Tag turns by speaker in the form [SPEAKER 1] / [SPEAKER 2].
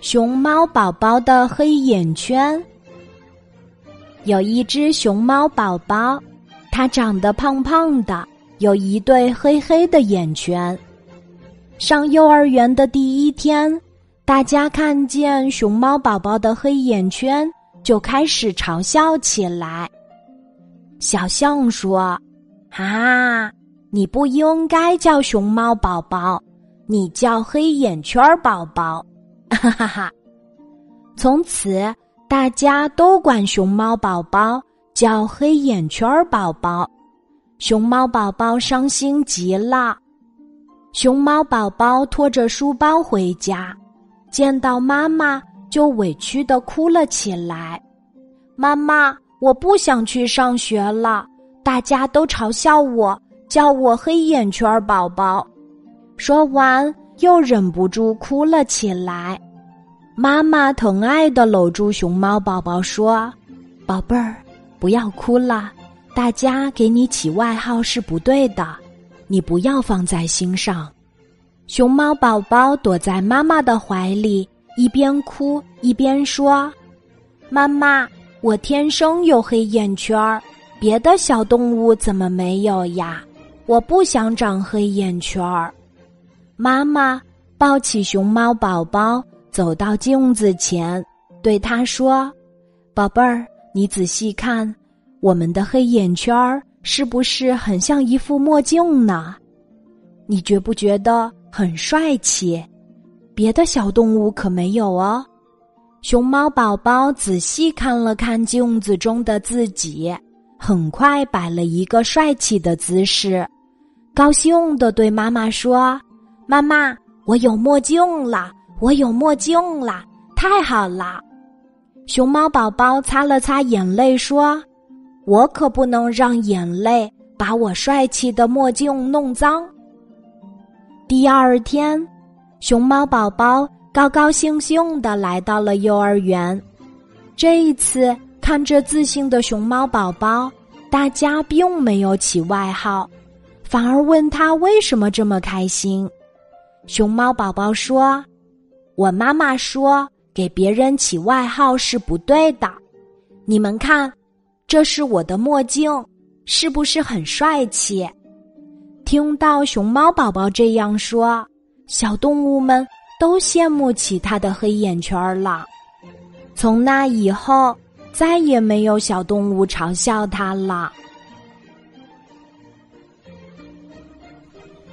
[SPEAKER 1] 熊猫宝宝的黑眼圈。有一只熊猫宝宝，它长得胖胖的，有一对黑黑的眼圈。上幼儿园的第一天，大家看见熊猫宝宝的黑眼圈，就开始嘲笑起来。小象说：“啊，你不应该叫熊猫宝宝，你叫黑眼圈宝宝。”哈哈哈！从此，大家都管熊猫宝宝叫黑眼圈宝宝。熊猫宝宝伤心极了。熊猫宝宝拖着书包回家，见到妈妈就委屈的哭了起来。妈妈，我不想去上学了，大家都嘲笑我，叫我黑眼圈宝宝。说完。又忍不住哭了起来，妈妈疼爱的搂住熊猫宝宝说：“宝贝儿，不要哭了，大家给你起外号是不对的，你不要放在心上。”熊猫宝宝躲在妈妈的怀里，一边哭一边说：“妈妈，我天生有黑眼圈儿，别的小动物怎么没有呀？我不想长黑眼圈儿。”妈妈抱起熊猫宝宝，走到镜子前，对他说：“宝贝儿，你仔细看，我们的黑眼圈儿是不是很像一副墨镜呢？你觉不觉得很帅气？别的小动物可没有哦。”熊猫宝宝仔细看了看镜子中的自己，很快摆了一个帅气的姿势，高兴的对妈妈说。妈妈，我有墨镜了！我有墨镜了！太好了！熊猫宝宝擦了擦眼泪，说：“我可不能让眼泪把我帅气的墨镜弄脏。”第二天，熊猫宝宝高高兴兴的来到了幼儿园。这一次，看着自信的熊猫宝宝，大家并没有起外号，反而问他为什么这么开心。熊猫宝宝说：“我妈妈说，给别人起外号是不对的。你们看，这是我的墨镜，是不是很帅气？”听到熊猫宝宝这样说，小动物们都羡慕起他的黑眼圈了。从那以后，再也没有小动物嘲笑他了。